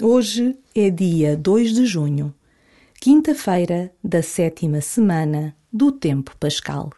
Hoje é dia 2 de junho, quinta-feira da sétima semana do Tempo Pascal.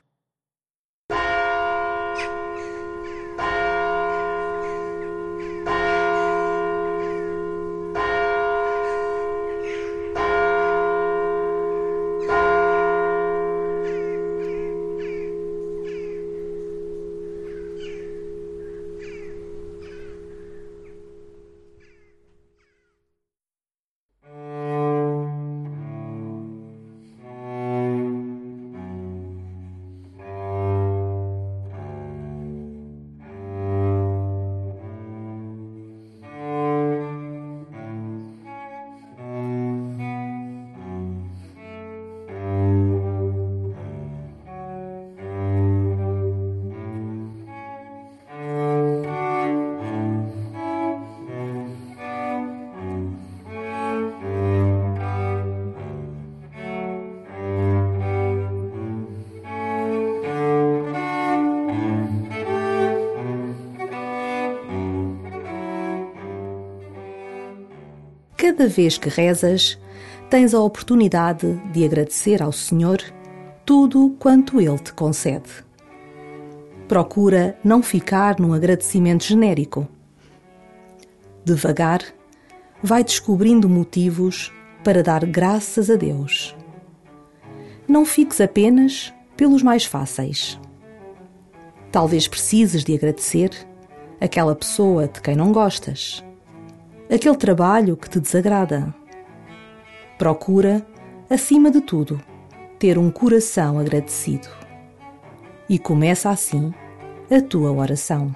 Cada vez que rezas, tens a oportunidade de agradecer ao Senhor tudo quanto Ele te concede. Procura não ficar num agradecimento genérico. Devagar, vai descobrindo motivos para dar graças a Deus. Não fiques apenas pelos mais fáceis. Talvez precises de agradecer aquela pessoa de quem não gostas aquele trabalho que te desagrada. Procura, acima de tudo, ter um coração agradecido. E começa assim a tua oração.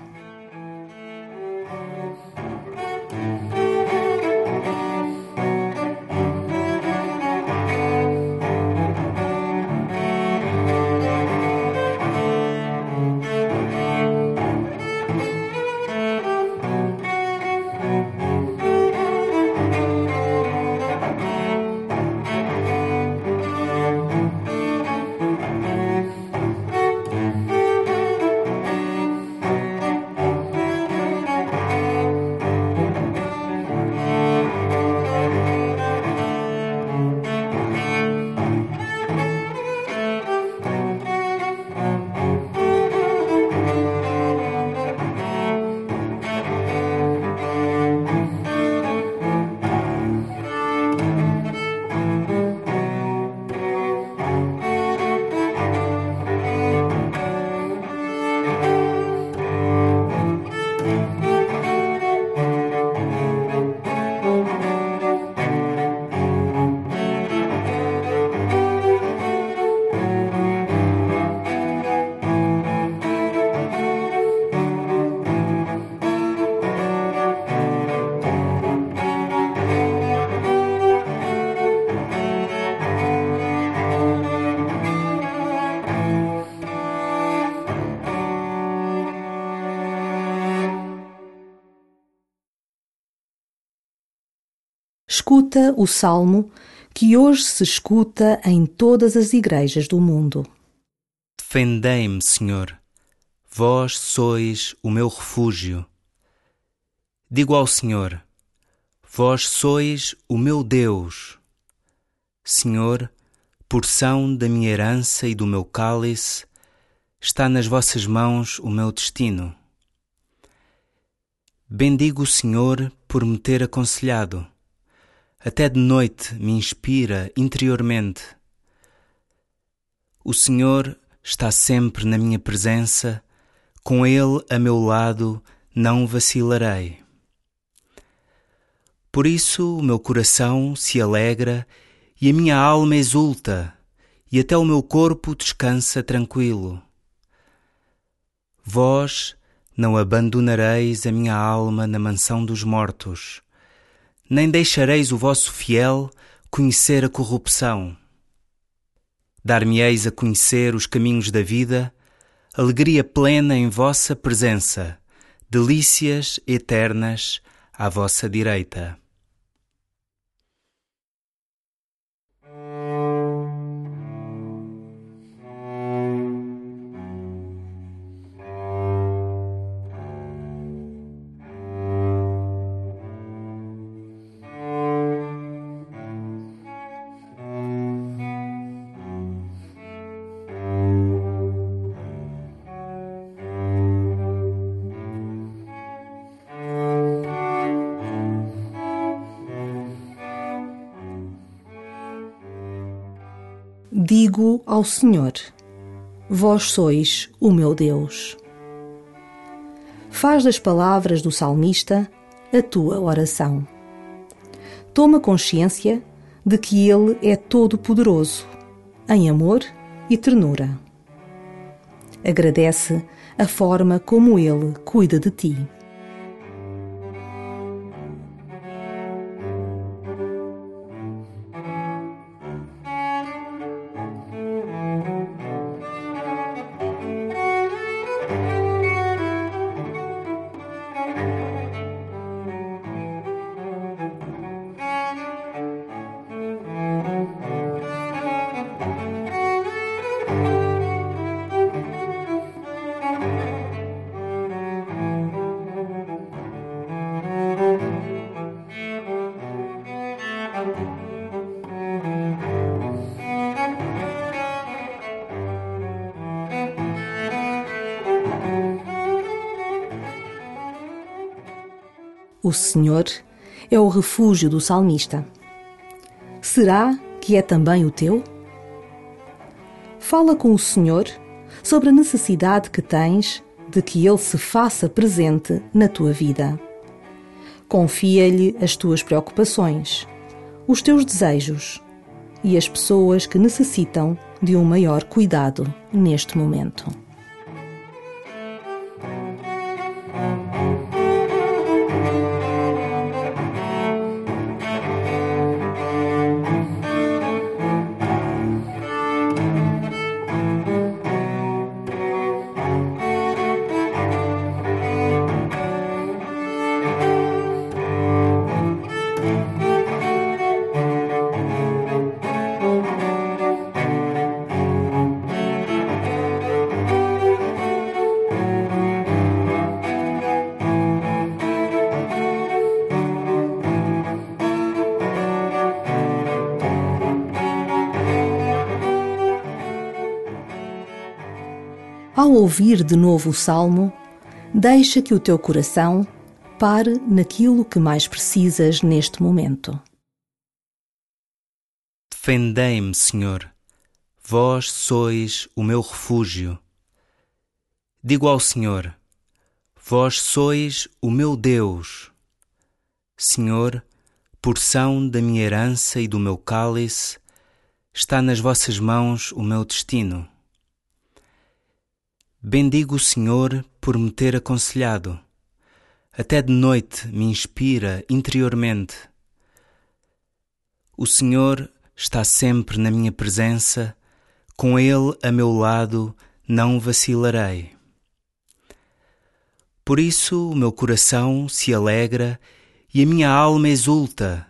Escuta o salmo que hoje se escuta em todas as igrejas do mundo. Defendei-me, Senhor, vós sois o meu refúgio. Digo ao Senhor, vós sois o meu Deus. Senhor, porção da minha herança e do meu cálice, está nas vossas mãos o meu destino. Bendigo o Senhor por me ter aconselhado até de noite me inspira interiormente. O Senhor está sempre na minha presença, com Ele a meu lado não vacilarei. Por isso o meu coração se alegra e a minha alma exulta, e até o meu corpo descansa tranquilo. Vós não abandonareis a minha alma na mansão dos mortos nem deixareis o vosso fiel conhecer a corrupção. Dar-me-eis a conhecer os caminhos da vida, alegria plena em vossa presença, delícias eternas à vossa direita. Digo ao Senhor: Vós sois o meu Deus. Faz das palavras do salmista a tua oração. Toma consciência de que Ele é todo-poderoso, em amor e ternura. Agradece a forma como Ele cuida de ti. O Senhor é o refúgio do salmista. Será que é também o teu? Fala com o Senhor sobre a necessidade que tens de que Ele se faça presente na tua vida. Confia-lhe as tuas preocupações, os teus desejos e as pessoas que necessitam de um maior cuidado neste momento. Ao ouvir de novo o salmo, deixa que o teu coração pare naquilo que mais precisas neste momento. Defendei-me, Senhor, vós sois o meu refúgio. Digo ao Senhor: Vós sois o meu Deus. Senhor, porção da minha herança e do meu cálice, está nas vossas mãos o meu destino. Bendigo o Senhor por me ter aconselhado. Até de noite me inspira interiormente. O Senhor está sempre na minha presença, com Ele a meu lado não vacilarei. Por isso o meu coração se alegra e a minha alma exulta,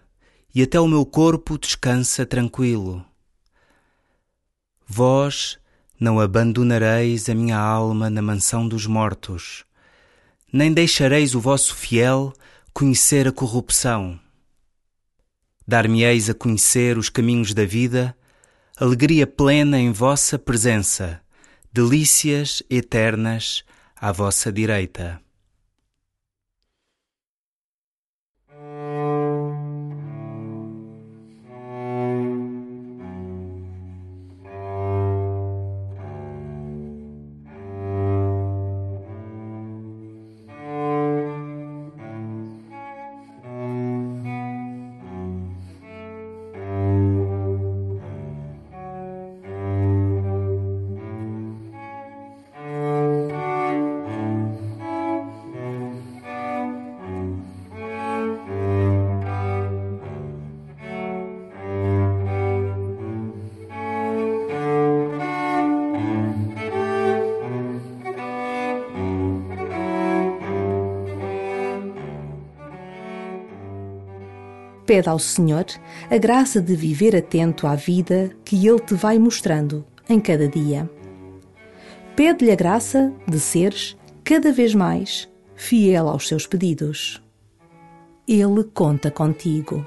e até o meu corpo descansa tranquilo. Vós, não abandonareis a minha alma na mansão dos mortos, nem deixareis o vosso fiel conhecer a corrupção. Dar-me-eis a conhecer os caminhos da vida, alegria plena em vossa presença, delícias eternas à vossa direita. Pede ao Senhor a graça de viver atento à vida que Ele te vai mostrando em cada dia. Pede-lhe a graça de seres cada vez mais fiel aos seus pedidos. Ele conta contigo.